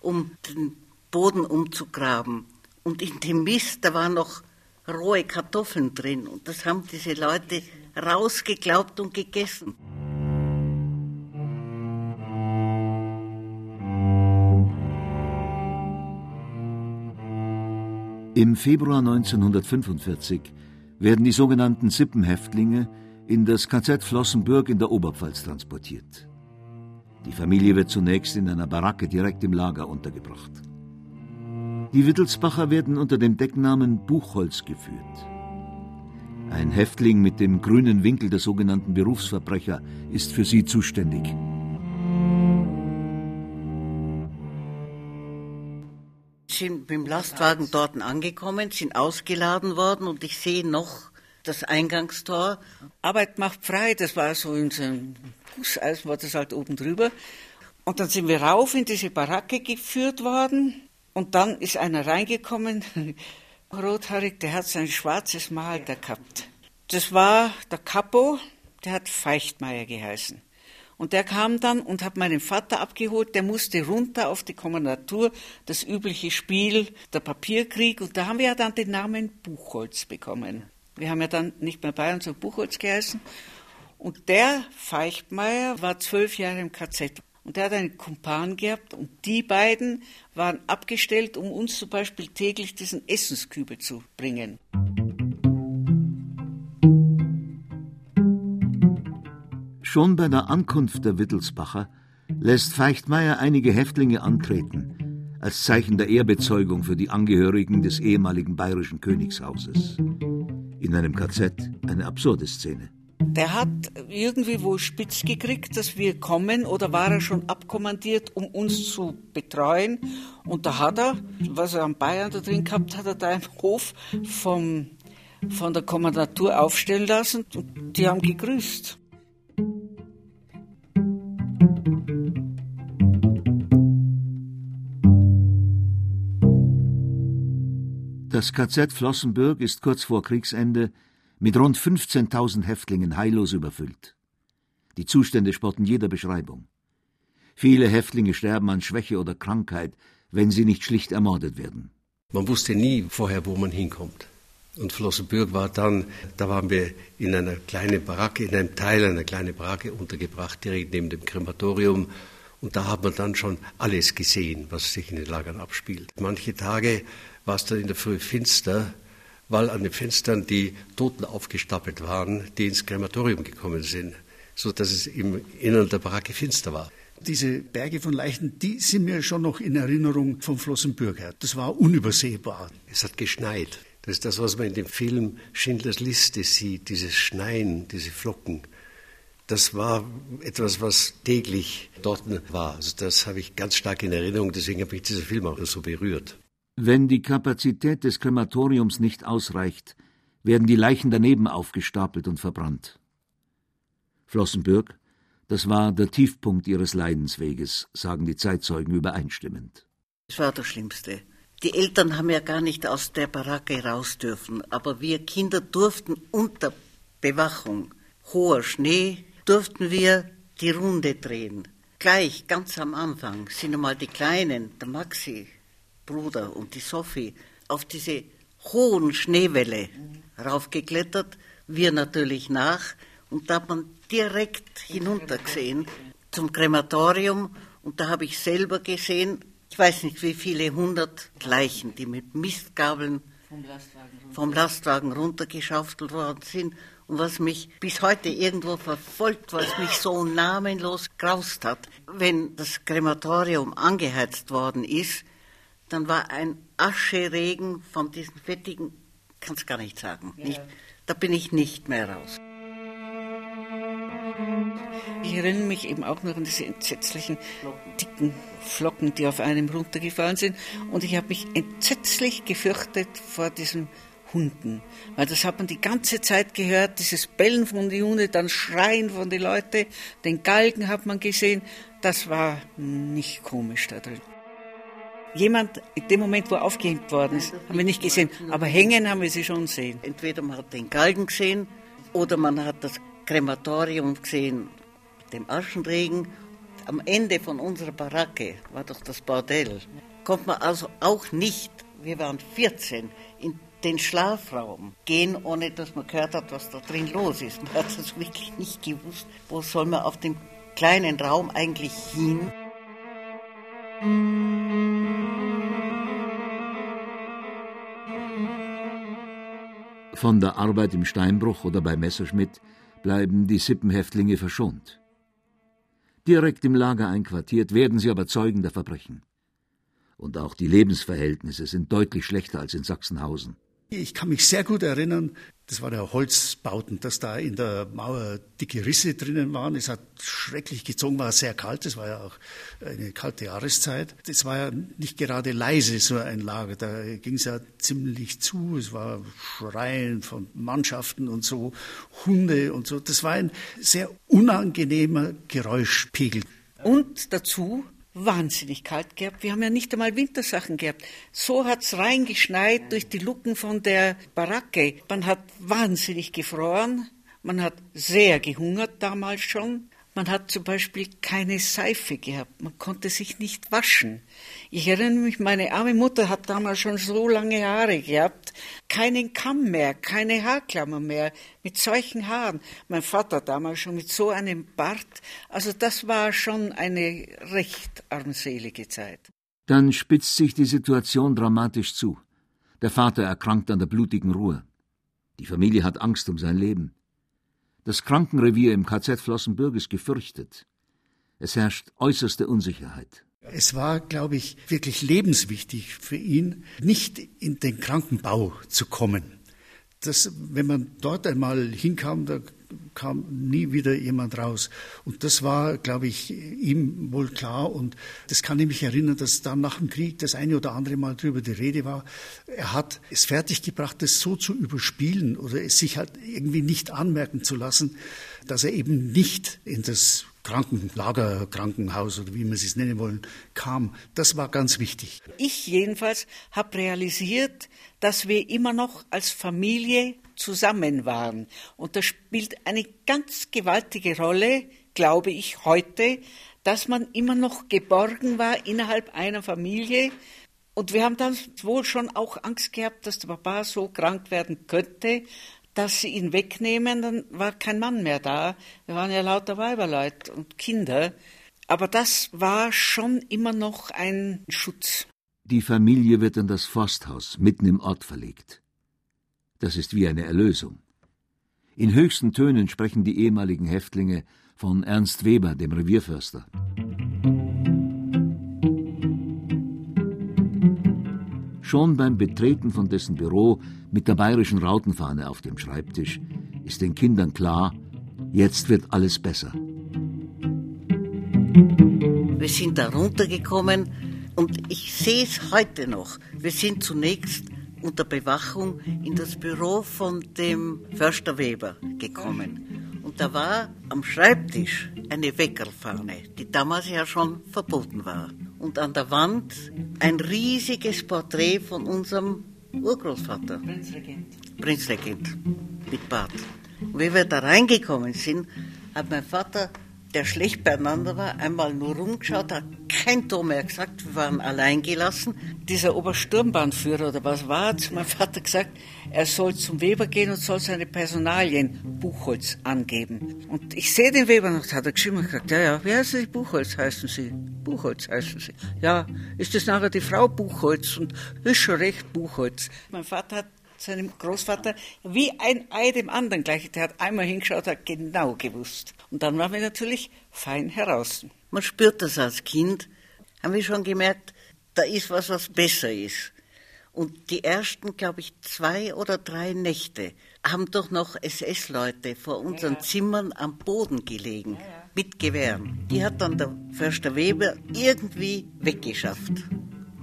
um den Boden umzugraben. Und in dem Mist, da waren noch rohe Kartoffeln drin. Und das haben diese Leute rausgeglaubt und gegessen. Im Februar 1945 werden die sogenannten Sippenhäftlinge in das KZ Flossenbürg in der Oberpfalz transportiert. Die Familie wird zunächst in einer Baracke direkt im Lager untergebracht. Die Wittelsbacher werden unter dem Decknamen Buchholz geführt. Ein Häftling mit dem grünen Winkel der sogenannten Berufsverbrecher ist für sie zuständig. sind mit dem Lastwagen dort angekommen, sind ausgeladen worden und ich sehe noch das Eingangstor. Arbeit macht frei, das war so in so einem Gusseisen, war das halt oben drüber. Und dann sind wir rauf in diese Baracke geführt worden und dann ist einer reingekommen, rothaarig, der hat sein schwarzes Malter gehabt. Das war der Capo, der hat Feichtmeier geheißen. Und der kam dann und hat meinen Vater abgeholt, der musste runter auf die Kommandatur, das übliche Spiel, der Papierkrieg. Und da haben wir ja dann den Namen Buchholz bekommen. Wir haben ja dann nicht mehr Bayern, sondern Buchholz geheißen. Und der Feichtmeier war zwölf Jahre im KZ. Und der hat einen Kumpan gehabt und die beiden waren abgestellt, um uns zum Beispiel täglich diesen Essenskübel zu bringen. Schon bei der Ankunft der Wittelsbacher lässt Feichtmeier einige Häftlinge antreten, als Zeichen der Ehrbezeugung für die Angehörigen des ehemaligen bayerischen Königshauses. In einem KZ eine absurde Szene. Der hat irgendwie wohl spitz gekriegt, dass wir kommen oder war er schon abkommandiert, um uns zu betreuen. Und da hat er, was er an Bayern da drin gehabt hat, er da im Hof vom, von der Kommandatur aufstellen lassen und die haben gegrüßt. Das KZ Flossenbürg ist kurz vor Kriegsende mit rund 15.000 Häftlingen heillos überfüllt. Die Zustände spotten jeder Beschreibung. Viele Häftlinge sterben an Schwäche oder Krankheit, wenn sie nicht schlicht ermordet werden. Man wusste nie vorher, wo man hinkommt. Und Flossenbürg war dann, da waren wir in einer kleinen Baracke, in einem Teil einer kleinen Baracke untergebracht, direkt neben dem Krematorium. Und da hat man dann schon alles gesehen, was sich in den Lagern abspielt. Manche Tage war es dann in der Früh finster, weil an den Fenstern die Toten aufgestapelt waren, die ins Krematorium gekommen sind, so dass es im Innern der Baracke finster war. Diese Berge von Leichen, die sind mir schon noch in Erinnerung vom Flossenbürg her. Das war unübersehbar. Es hat geschneit. Das ist das, was man in dem Film Schindlers Liste sieht, dieses Schneien, diese Flocken. Das war etwas, was täglich dort war. Also das habe ich ganz stark in Erinnerung, deswegen habe ich dieser Film auch so berührt. Wenn die Kapazität des Krematoriums nicht ausreicht, werden die Leichen daneben aufgestapelt und verbrannt. Flossenbürg, das war der Tiefpunkt ihres Leidensweges, sagen die Zeitzeugen übereinstimmend. Das war das Schlimmste. Die Eltern haben ja gar nicht aus der Baracke raus dürfen, aber wir Kinder durften unter Bewachung, hoher Schnee, durften wir die Runde drehen. Gleich, ganz am Anfang, sind einmal die Kleinen, der Maxi, Bruder und die Sophie auf diese hohen Schneewelle raufgeklettert Wir natürlich nach. Und da hat man direkt hinuntergesehen zum Krematorium. Und da habe ich selber gesehen, ich weiß nicht wie viele hundert Leichen, die mit Mistgabeln vom Lastwagen, vom Lastwagen runtergeschaufelt worden sind. Und was mich bis heute irgendwo verfolgt, was mich so namenlos graust hat, wenn das Krematorium angeheizt worden ist, dann war ein Ascheregen von diesen fettigen, kann es gar nicht sagen. Ja. Nicht, da bin ich nicht mehr raus. Ich erinnere mich eben auch noch an diese entsetzlichen, dicken Flocken, die auf einem runtergefallen sind. Und ich habe mich entsetzlich gefürchtet vor diesen Hunden. Weil das hat man die ganze Zeit gehört, dieses Bellen von den Hunden, dann Schreien von den Leuten, den Galgen hat man gesehen. Das war nicht komisch da drin. Jemand, in dem Moment, wo er aufgehängt worden ist, haben wir nicht gesehen, aber hängen haben wir sie schon gesehen. Entweder man hat den Galgen gesehen oder man hat das Krematorium gesehen, dem Aschenregen. Am Ende von unserer Baracke war doch das Bordell. Kommt man also auch nicht, wir waren 14, in den Schlafraum gehen, ohne dass man gehört hat, was da drin los ist. Man hat es wirklich nicht gewusst, wo soll man auf dem kleinen Raum eigentlich hin. Von der Arbeit im Steinbruch oder bei Messerschmidt bleiben die Sippenhäftlinge verschont. Direkt im Lager einquartiert werden sie aber Zeugen der Verbrechen. Und auch die Lebensverhältnisse sind deutlich schlechter als in Sachsenhausen. Ich kann mich sehr gut erinnern, das war der Holzbauten, dass da in der Mauer dicke Risse drinnen waren. Es hat schrecklich gezogen, war sehr kalt, es war ja auch eine kalte Jahreszeit. Es war ja nicht gerade leise, so ein Lager, da ging es ja ziemlich zu. Es war Schreien von Mannschaften und so, Hunde und so. Das war ein sehr unangenehmer Geräuschpegel. Und dazu wahnsinnig kalt gehabt. Wir haben ja nicht einmal Wintersachen gehabt. So hat's reingeschneit durch die Luken von der Baracke. Man hat wahnsinnig gefroren. Man hat sehr gehungert damals schon. Man hat zum Beispiel keine Seife gehabt. Man konnte sich nicht waschen. Ich erinnere mich, meine arme Mutter hat damals schon so lange Haare gehabt. Keinen Kamm mehr, keine Haarklammer mehr, mit solchen Haaren. Mein Vater damals schon mit so einem Bart. Also das war schon eine recht armselige Zeit. Dann spitzt sich die Situation dramatisch zu. Der Vater erkrankt an der blutigen Ruhe. Die Familie hat Angst um sein Leben. Das Krankenrevier im KZ Flossenbürg ist gefürchtet. Es herrscht äußerste Unsicherheit. Es war, glaube ich, wirklich lebenswichtig für ihn, nicht in den Krankenbau zu kommen. Das, wenn man dort einmal hinkam, da kam nie wieder jemand raus. Und das war, glaube ich, ihm wohl klar. Und das kann ich mich erinnern, dass dann nach dem Krieg das eine oder andere Mal darüber die Rede war. Er hat es fertiggebracht, das so zu überspielen oder es sich halt irgendwie nicht anmerken zu lassen, dass er eben nicht in das Krankenlager, Krankenhaus oder wie man es nennen wollen, kam. Das war ganz wichtig. Ich jedenfalls habe realisiert, dass wir immer noch als Familie zusammen waren. Und das spielt eine ganz gewaltige Rolle, glaube ich, heute, dass man immer noch geborgen war innerhalb einer Familie. Und wir haben dann wohl schon auch Angst gehabt, dass der Papa so krank werden könnte, dass sie ihn wegnehmen, dann war kein Mann mehr da. Wir waren ja lauter Weiberleut und Kinder. Aber das war schon immer noch ein Schutz. Die Familie wird in das Forsthaus mitten im Ort verlegt. Das ist wie eine Erlösung. In höchsten Tönen sprechen die ehemaligen Häftlinge von Ernst Weber, dem Revierförster. Schon beim Betreten von dessen Büro mit der bayerischen Rautenfahne auf dem Schreibtisch ist den Kindern klar, jetzt wird alles besser. Wir sind da runtergekommen und ich sehe es heute noch. Wir sind zunächst unter Bewachung in das Büro von dem Förster Weber gekommen. Und da war am Schreibtisch eine Weckerfahne, die damals ja schon verboten war. Und an der Wand ein riesiges Porträt von unserem Urgroßvater. Prinzregent. Prinzregent, mit Bart. Und wie wir da reingekommen sind, hat mein Vater, der schlecht beieinander war, einmal nur rumgeschaut, hat kein Tor mehr gesagt, wir waren allein gelassen. Dieser Obersturmbahnführer oder was war, hat meinem Vater gesagt, er soll zum Weber gehen und soll seine Personalien Buchholz angeben. Und ich sehe den Weber noch, hat er geschrieben und gesagt, ja, ja, wie heißen Sie? Buchholz heißen Sie. Buchholz heißen Sie. Ja, ist das nachher die Frau Buchholz? Und ist schon recht Buchholz. Mein Vater hat seinem Großvater wie ein Ei dem anderen gleich. Der hat einmal hingeschaut, hat genau gewusst. Und dann waren wir natürlich fein heraus. Man spürt das als Kind, haben wir schon gemerkt, da ist was, was besser ist. Und die ersten, glaube ich, zwei oder drei Nächte haben doch noch SS-Leute vor unseren ja. Zimmern am Boden gelegen, ja, ja. mit Gewehren. Die hat dann der Förster Weber irgendwie weggeschafft.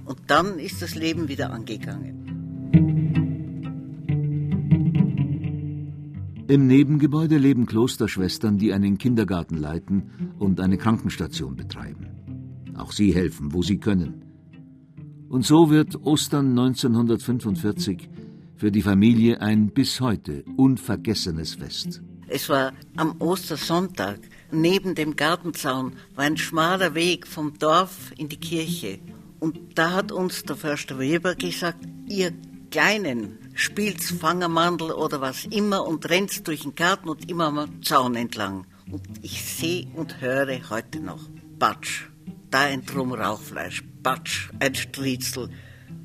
Und dann ist das Leben wieder angegangen. Im Nebengebäude leben Klosterschwestern, die einen Kindergarten leiten und eine Krankenstation betreiben. Auch sie helfen, wo sie können. Und so wird Ostern 1945 für die Familie ein bis heute unvergessenes Fest. Es war am Ostersonntag. Neben dem Gartenzaun war ein schmaler Weg vom Dorf in die Kirche. Und da hat uns der Förster Weber gesagt, ihr Kleinen, spielt's Fangermandel oder was immer und rennt durch den Garten und immer am Zaun entlang. Und ich sehe und höre heute noch, Batsch, da ein Drum Rauchfleisch, Batsch, ein Striezel,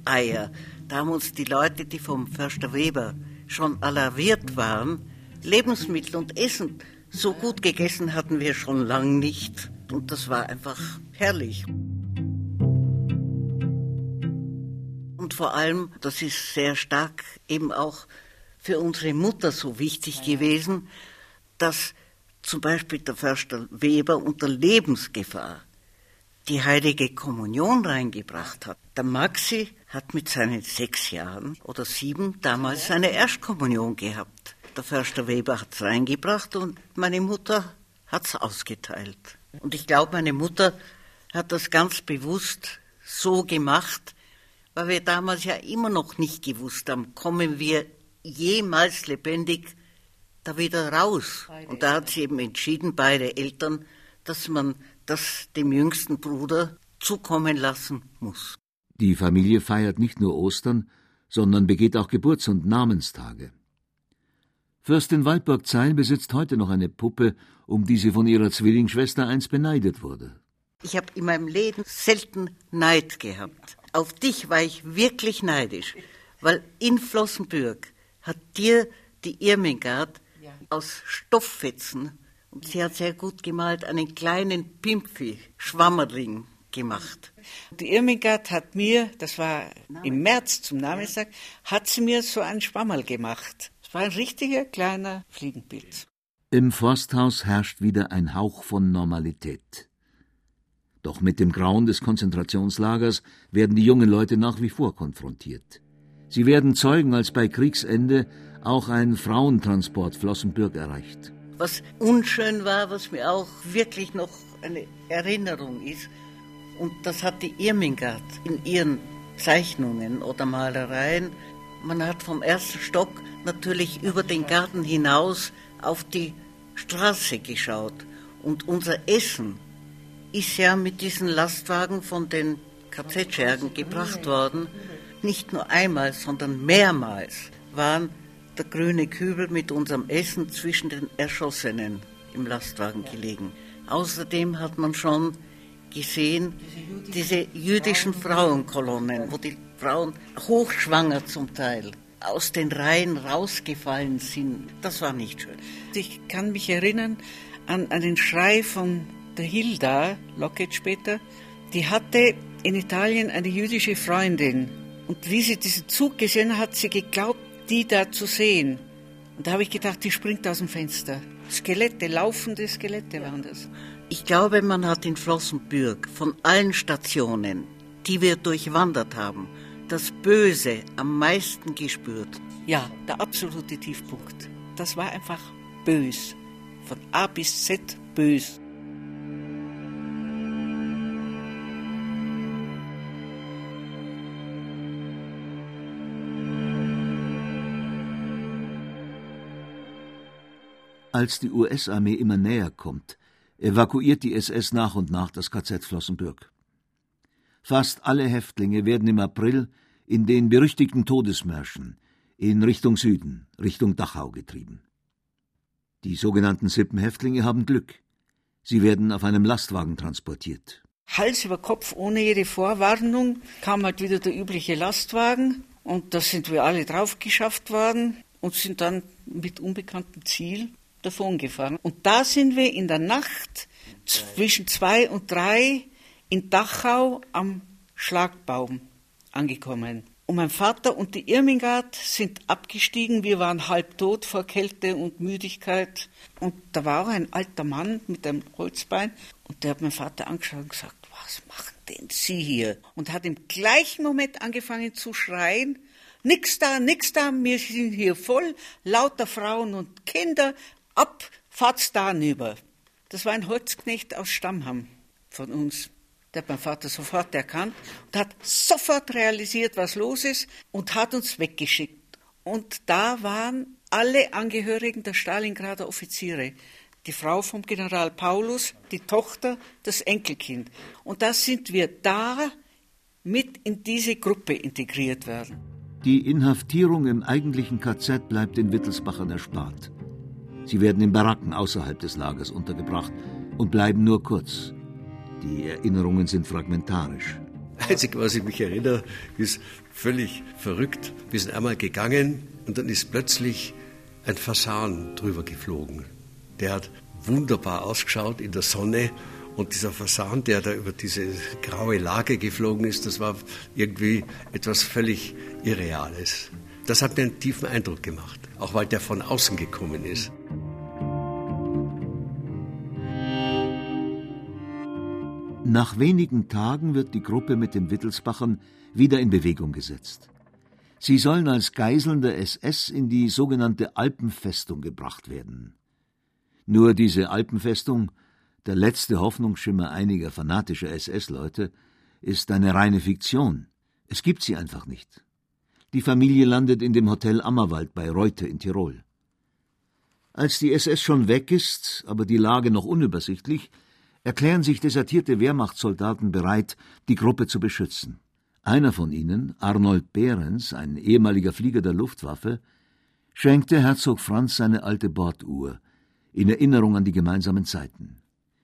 Eier. Da haben uns die Leute, die vom Förster Weber schon alarviert waren, Lebensmittel und Essen. So gut gegessen hatten wir schon lang nicht. Und das war einfach herrlich. Und vor allem, das ist sehr stark eben auch für unsere Mutter so wichtig gewesen, dass zum Beispiel der Förster Weber unter Lebensgefahr die heilige Kommunion reingebracht hat. Der Maxi hat mit seinen sechs Jahren oder sieben damals seine Erstkommunion gehabt. Der Förster Weber hat es reingebracht und meine Mutter hat es ausgeteilt. Und ich glaube, meine Mutter hat das ganz bewusst so gemacht, weil wir damals ja immer noch nicht gewusst haben, kommen wir jemals lebendig da wieder raus. Beide und da hat sie eben entschieden, beide Eltern, dass man das dem jüngsten Bruder zukommen lassen muss. Die Familie feiert nicht nur Ostern, sondern begeht auch Geburts- und Namenstage. Fürstin Waldburg-Zeil besitzt heute noch eine Puppe, um die sie von ihrer Zwillingsschwester einst beneidet wurde. Ich habe in meinem Leben selten Neid gehabt. Auf dich war ich wirklich neidisch, weil in Flossenbürg hat dir die Irmingard ja. aus Stofffetzen, und sie hat sehr gut gemalt, einen kleinen Pimpfi, Schwammerling gemacht. Die Irmingard hat mir, das war im März zum Namenstag, hat sie mir so einen Schwammerl gemacht. Es war ein richtiger kleiner Fliegenpilz. Im Forsthaus herrscht wieder ein Hauch von Normalität. Doch mit dem Grauen des Konzentrationslagers werden die jungen Leute nach wie vor konfrontiert. Sie werden Zeugen, als bei Kriegsende auch ein Frauentransport Flossenbürg erreicht. Was unschön war, was mir auch wirklich noch eine Erinnerung ist, und das hat die Irmingard in ihren Zeichnungen oder Malereien. Man hat vom ersten Stock natürlich über den Garten hinaus auf die Straße geschaut. Und unser Essen ist ja mit diesen Lastwagen von den KZ-Schergen gebracht worden. Nicht nur einmal, sondern mehrmals waren der grüne Kübel mit unserem Essen zwischen den Erschossenen im Lastwagen gelegen. Außerdem hat man schon gesehen, diese jüdischen Frauenkolonnen, wo die Frauen hochschwanger zum Teil aus den Reihen rausgefallen sind. Das war nicht schön. Ich kann mich erinnern an einen Schrei von der Hilda Lockett später, die hatte in Italien eine jüdische Freundin. Und wie sie diesen Zug gesehen hat, hat sie geglaubt, die da zu sehen. Und da habe ich gedacht, die springt aus dem Fenster. Skelette, laufende Skelette waren das. Ich glaube, man hat in Flossenbürg von allen Stationen, die wir durchwandert haben, das Böse am meisten gespürt. Ja, der absolute Tiefpunkt. Das war einfach bös. Von A bis Z bös. Als die US-Armee immer näher kommt, evakuiert die SS nach und nach das KZ Flossenbürg. Fast alle Häftlinge werden im April in den berüchtigten Todesmärschen in Richtung Süden, Richtung Dachau getrieben. Die sogenannten Sippenhäftlinge haben Glück. Sie werden auf einem Lastwagen transportiert. Hals über Kopf, ohne jede Vorwarnung, kam halt wieder der übliche Lastwagen und da sind wir alle drauf geschafft worden und sind dann mit unbekanntem Ziel davongefahren. Und da sind wir in der Nacht zwischen zwei und drei in Dachau am Schlagbaum angekommen. Und mein Vater und die Irmingard sind abgestiegen. Wir waren halbtot vor Kälte und Müdigkeit. Und da war auch ein alter Mann mit einem Holzbein. Und der hat meinen Vater angeschaut und gesagt, was machen denn Sie hier? Und hat im gleichen Moment angefangen zu schreien. Nix da, nix da, wir sind hier voll, lauter Frauen und Kinder. Ab, fahrt's da hinüber. Das war ein Holzknecht aus Stammham von uns. Der hat mein Vater sofort erkannt und hat sofort realisiert, was los ist und hat uns weggeschickt. Und da waren alle Angehörigen der Stalingrader Offiziere. Die Frau vom General Paulus, die Tochter, das Enkelkind. Und da sind wir da mit in diese Gruppe integriert werden. Die Inhaftierung im eigentlichen KZ bleibt den Wittelsbachern erspart. Sie werden in Baracken außerhalb des Lagers untergebracht und bleiben nur kurz. Die Erinnerungen sind fragmentarisch. Einzig, was ich mich erinnere, ist völlig verrückt. Wir sind einmal gegangen und dann ist plötzlich ein Fasan drüber geflogen. Der hat wunderbar ausgeschaut in der Sonne und dieser Fasan, der da über diese graue Lage geflogen ist, das war irgendwie etwas völlig Irreales. Das hat mir einen tiefen Eindruck gemacht, auch weil der von außen gekommen ist. Nach wenigen Tagen wird die Gruppe mit den Wittelsbachern wieder in Bewegung gesetzt. Sie sollen als Geiseln der SS in die sogenannte Alpenfestung gebracht werden. Nur diese Alpenfestung, der letzte Hoffnungsschimmer einiger fanatischer SS-Leute, ist eine reine Fiktion. Es gibt sie einfach nicht. Die Familie landet in dem Hotel Ammerwald bei Reute in Tirol. Als die SS schon weg ist, aber die Lage noch unübersichtlich, erklären sich desertierte Wehrmachtssoldaten bereit, die Gruppe zu beschützen. Einer von ihnen, Arnold Behrens, ein ehemaliger Flieger der Luftwaffe, schenkte Herzog Franz seine alte Borduhr in Erinnerung an die gemeinsamen Zeiten.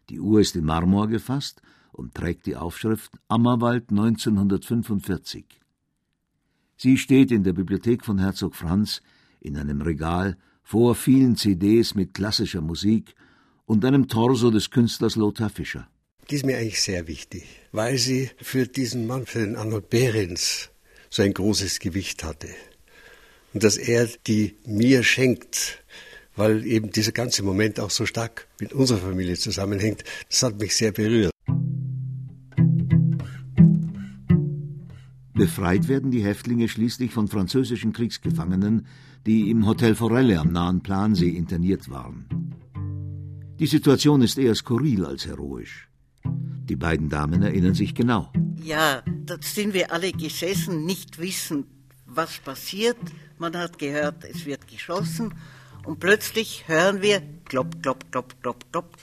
Die Uhr ist in Marmor gefasst und trägt die Aufschrift Ammerwald 1945. Sie steht in der Bibliothek von Herzog Franz in einem Regal vor vielen CDs mit klassischer Musik und einem Torso des Künstlers Lothar Fischer. Die ist mir eigentlich sehr wichtig, weil sie für diesen Mann, für den Arnold Behrens, so ein großes Gewicht hatte. Und dass er die mir schenkt, weil eben dieser ganze Moment auch so stark mit unserer Familie zusammenhängt, das hat mich sehr berührt. Befreit werden die Häftlinge schließlich von französischen Kriegsgefangenen, die im Hotel Forelle am nahen Plansee interniert waren. Die Situation ist eher skurril als heroisch. Die beiden Damen erinnern sich genau. Ja, da sind wir alle gesessen, nicht wissend, was passiert. Man hat gehört, es wird geschossen und plötzlich hören wir klopp, klopp, klopp, klopp, klopp.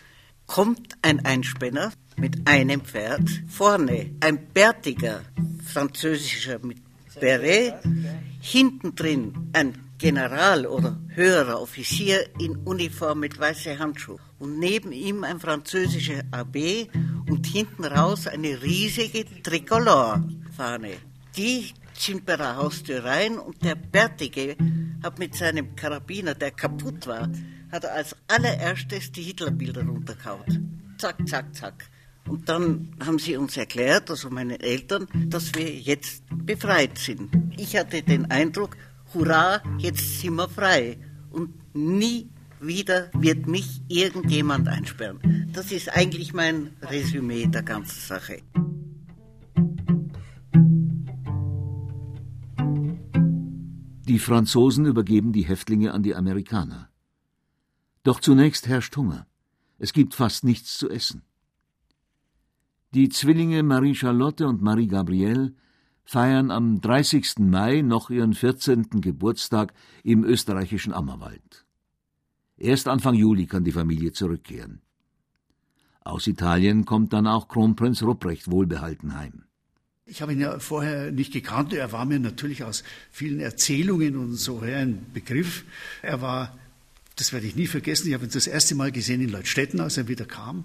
Kommt ein Einspänner mit einem Pferd vorne, ein bärtiger französischer mit Beret, hinten drin ein General oder höherer Offizier in Uniform mit weißen Handschuhen und neben ihm ein französischer AB und hinten raus eine riesige Tricolore-Fahne. Die sind bei der Haustür rein und der Bärtige hat mit seinem Karabiner, der kaputt war, hat er als allererstes die Hitlerbilder runtergehaut. Zack, zack, zack. Und dann haben sie uns erklärt, also meine Eltern, dass wir jetzt befreit sind. Ich hatte den Eindruck, hurra, jetzt sind wir frei. Und nie wieder wird mich irgendjemand einsperren. Das ist eigentlich mein Resümee der ganzen Sache. Die Franzosen übergeben die Häftlinge an die Amerikaner. Doch zunächst herrscht Hunger. Es gibt fast nichts zu essen. Die Zwillinge Marie-Charlotte und Marie-Gabrielle feiern am 30. Mai noch ihren 14. Geburtstag im österreichischen Ammerwald. Erst Anfang Juli kann die Familie zurückkehren. Aus Italien kommt dann auch Kronprinz Rupprecht wohlbehalten heim. Ich habe ihn ja vorher nicht gekannt. Er war mir natürlich aus vielen Erzählungen und so her ein Begriff. Er war, das werde ich nie vergessen, ich habe ihn das erste Mal gesehen in Leutstetten, als er wieder kam,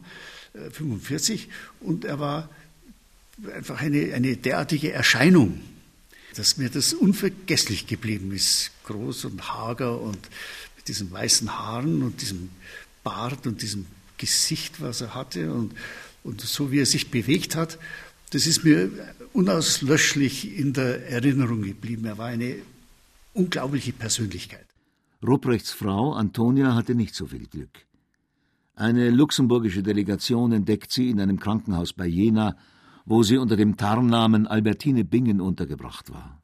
45. Äh, und er war einfach eine, eine derartige Erscheinung, dass mir das unvergesslich geblieben ist. Groß und hager und mit diesen weißen Haaren und diesem Bart und diesem Gesicht, was er hatte und, und so wie er sich bewegt hat. Das ist mir unauslöschlich in der Erinnerung geblieben. Er war eine unglaubliche Persönlichkeit. Ruprechts Frau Antonia hatte nicht so viel Glück. Eine luxemburgische Delegation entdeckt sie in einem Krankenhaus bei Jena, wo sie unter dem Tarnnamen Albertine Bingen untergebracht war.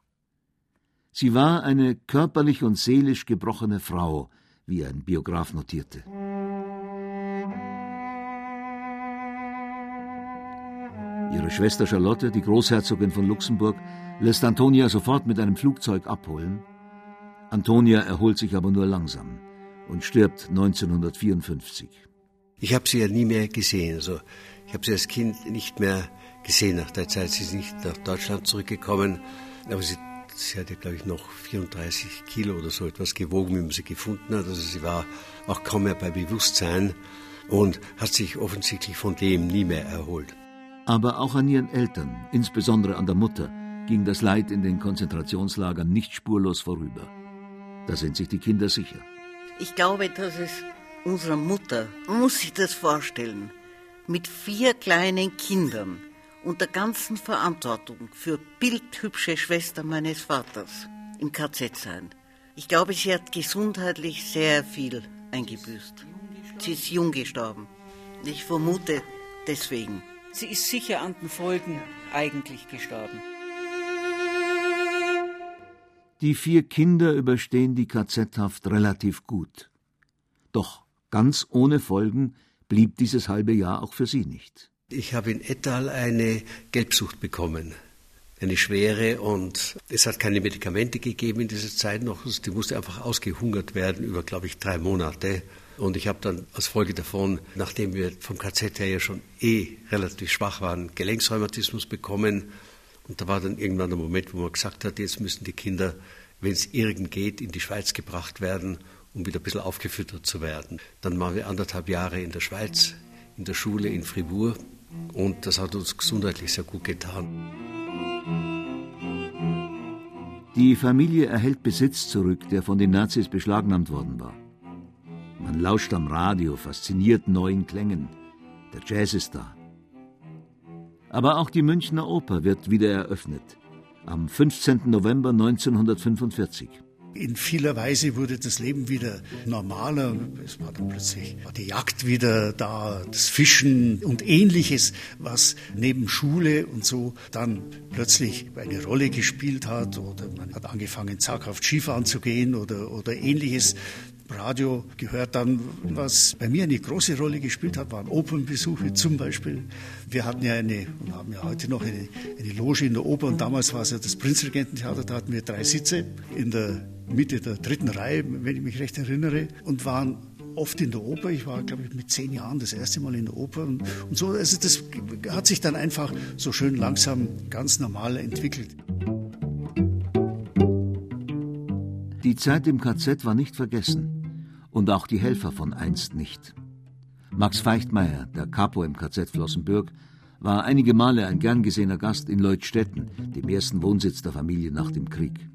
Sie war eine körperlich und seelisch gebrochene Frau, wie ein Biograf notierte. Ihre Schwester Charlotte, die Großherzogin von Luxemburg, lässt Antonia sofort mit einem Flugzeug abholen. Antonia erholt sich aber nur langsam und stirbt 1954. Ich habe sie ja nie mehr gesehen. Also ich habe sie als Kind nicht mehr gesehen nach der Zeit. Sie ist nicht nach Deutschland zurückgekommen, aber sie, sie hatte, glaube ich, noch 34 Kilo oder so etwas gewogen, wie man sie gefunden hat. Also sie war auch kaum mehr bei Bewusstsein und hat sich offensichtlich von dem nie mehr erholt. Aber auch an ihren Eltern, insbesondere an der Mutter, ging das Leid in den Konzentrationslagern nicht spurlos vorüber. Da sind sich die Kinder sicher. Ich glaube, dass es unserer Mutter, muss sich das vorstellen, mit vier kleinen Kindern und der ganzen Verantwortung für bildhübsche Schwester meines Vaters im KZ sein. Ich glaube, sie hat gesundheitlich sehr viel eingebüßt. Sie ist jung gestorben. Ich vermute deswegen. Sie ist sicher an den Folgen eigentlich gestorben. Die vier Kinder überstehen die KZ-Haft relativ gut. Doch ganz ohne Folgen blieb dieses halbe Jahr auch für sie nicht. Ich habe in Ettal eine Gelbsucht bekommen, eine schwere, und es hat keine Medikamente gegeben in dieser Zeit noch. Die musste einfach ausgehungert werden über, glaube ich, drei Monate. Und ich habe dann als Folge davon, nachdem wir vom KZ her ja schon eh relativ schwach waren, Gelenksrheumatismus bekommen. Und da war dann irgendwann der Moment, wo man gesagt hat, jetzt müssen die Kinder, wenn es irgend geht, in die Schweiz gebracht werden, um wieder ein bisschen aufgefüttert zu werden. Dann waren wir anderthalb Jahre in der Schweiz, in der Schule in Fribourg. Und das hat uns gesundheitlich sehr gut getan. Die Familie erhält Besitz zurück, der von den Nazis beschlagnahmt worden war. Man lauscht am Radio, fasziniert neuen Klängen. Der Jazz ist da. Aber auch die Münchner Oper wird wieder eröffnet. Am 15. November 1945. In vieler Weise wurde das Leben wieder normaler. Es war dann plötzlich die Jagd wieder da, das Fischen und ähnliches, was neben Schule und so dann plötzlich eine Rolle gespielt hat. Oder man hat angefangen, zaghaft Skifahren zu gehen oder, oder ähnliches. Radio gehört dann, was bei mir eine große Rolle gespielt hat, waren Opernbesuche zum Beispiel. Wir hatten ja eine, und haben ja heute noch eine, eine Loge in der Oper und damals war es ja das Prinzregententheater, da hatten wir drei Sitze in der Mitte der dritten Reihe, wenn ich mich recht erinnere, und waren oft in der Oper. Ich war, glaube ich, mit zehn Jahren das erste Mal in der Oper und, und so. Also das hat sich dann einfach so schön langsam ganz normal entwickelt. Die Zeit im KZ war nicht vergessen und auch die Helfer von einst nicht. Max Feichtmeier, der Capo im KZ Flossenbürg, war einige Male ein gern gesehener Gast in Leutstetten, dem ersten Wohnsitz der Familie nach dem Krieg.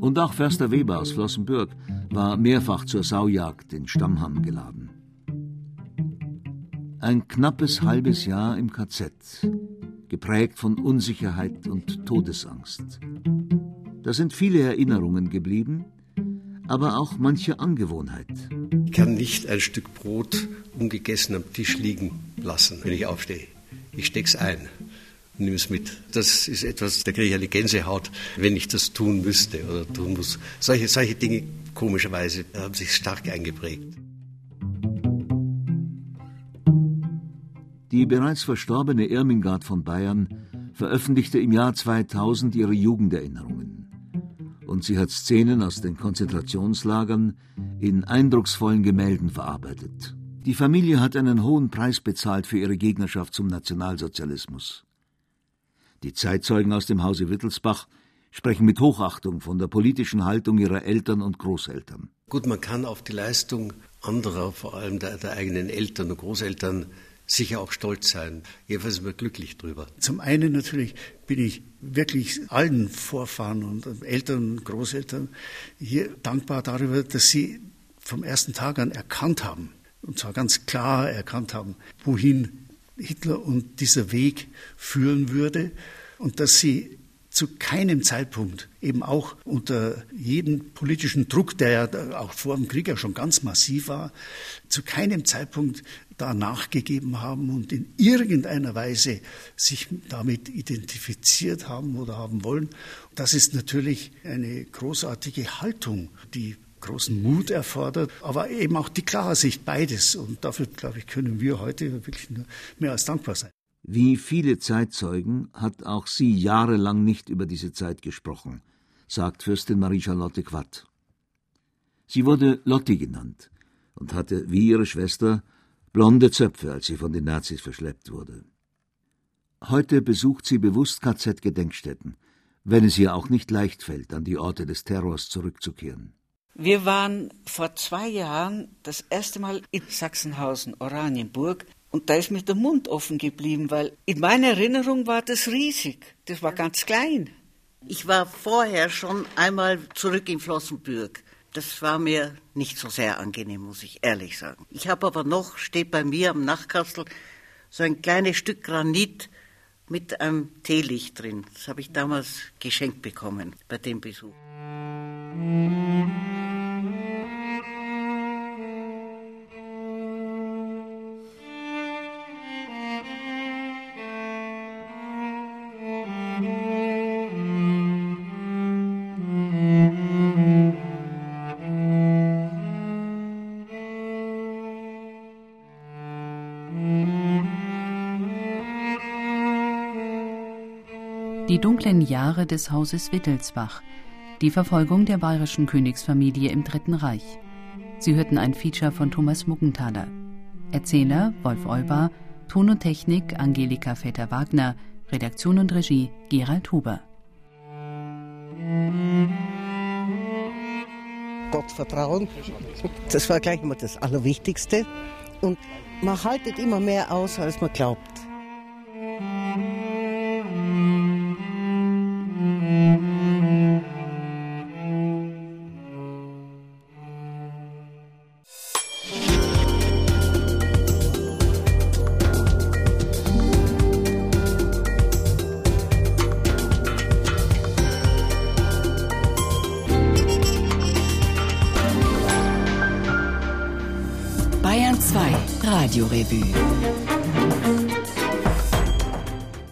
Und auch Förster Weber aus Flossenbürg war mehrfach zur Saujagd in Stammham geladen. Ein knappes halbes Jahr im KZ, geprägt von Unsicherheit und Todesangst. Da sind viele Erinnerungen geblieben, aber auch manche Angewohnheit. Ich kann nicht ein Stück Brot ungegessen am Tisch liegen lassen, wenn ich aufstehe. Ich steck's ein und nehme es mit. Das ist etwas, da kriege ich eine Gänsehaut, wenn ich das tun müsste oder tun muss. Solche, solche Dinge, komischerweise, haben sich stark eingeprägt. Die bereits verstorbene Irmingard von Bayern veröffentlichte im Jahr 2000 ihre Jugenderinnerungen und sie hat Szenen aus den Konzentrationslagern in eindrucksvollen Gemälden verarbeitet. Die Familie hat einen hohen Preis bezahlt für ihre Gegnerschaft zum Nationalsozialismus. Die Zeitzeugen aus dem Hause Wittelsbach sprechen mit Hochachtung von der politischen Haltung ihrer Eltern und Großeltern. Gut, man kann auf die Leistung anderer, vor allem der, der eigenen Eltern und Großeltern, sicher auch stolz sein. Jedenfalls sind wir glücklich drüber. Zum einen natürlich bin ich wirklich allen Vorfahren und Eltern und Großeltern hier dankbar darüber, dass sie vom ersten Tag an erkannt haben, und zwar ganz klar erkannt haben, wohin Hitler und dieser Weg führen würde und dass sie zu keinem Zeitpunkt, eben auch unter jedem politischen Druck, der ja auch vor dem Krieg ja schon ganz massiv war, zu keinem Zeitpunkt da nachgegeben haben und in irgendeiner Weise sich damit identifiziert haben oder haben wollen. Das ist natürlich eine großartige Haltung, die großen Mut erfordert, aber eben auch die Klarsicht, beides. Und dafür, glaube ich, können wir heute wirklich mehr als dankbar sein. Wie viele Zeitzeugen hat auch sie jahrelang nicht über diese Zeit gesprochen, sagt Fürstin Marie-Charlotte Quatt. Sie wurde Lotti genannt und hatte, wie ihre Schwester, blonde Zöpfe, als sie von den Nazis verschleppt wurde. Heute besucht sie bewusst KZ-Gedenkstätten, wenn es ihr auch nicht leicht fällt, an die Orte des Terrors zurückzukehren. Wir waren vor zwei Jahren das erste Mal in Sachsenhausen, Oranienburg, und da ist mir der Mund offen geblieben, weil in meiner Erinnerung war das riesig. Das war ganz klein. Ich war vorher schon einmal zurück in Flossenbürg. Das war mir nicht so sehr angenehm, muss ich ehrlich sagen. Ich habe aber noch, steht bei mir am Nachtkastel, so ein kleines Stück Granit mit einem Teelicht drin. Das habe ich damals geschenkt bekommen bei dem Besuch. Musik 14 Jahre des Hauses Wittelsbach, die Verfolgung der bayerischen Königsfamilie im Dritten Reich. Sie hörten ein Feature von Thomas Muggenthaler. Erzähler Wolf Olber, Ton und Technik Angelika Vetter-Wagner, Redaktion und Regie Gerald Huber. Gott vertrauen, das war gleich immer das Allerwichtigste. Und man haltet immer mehr aus, als man glaubt.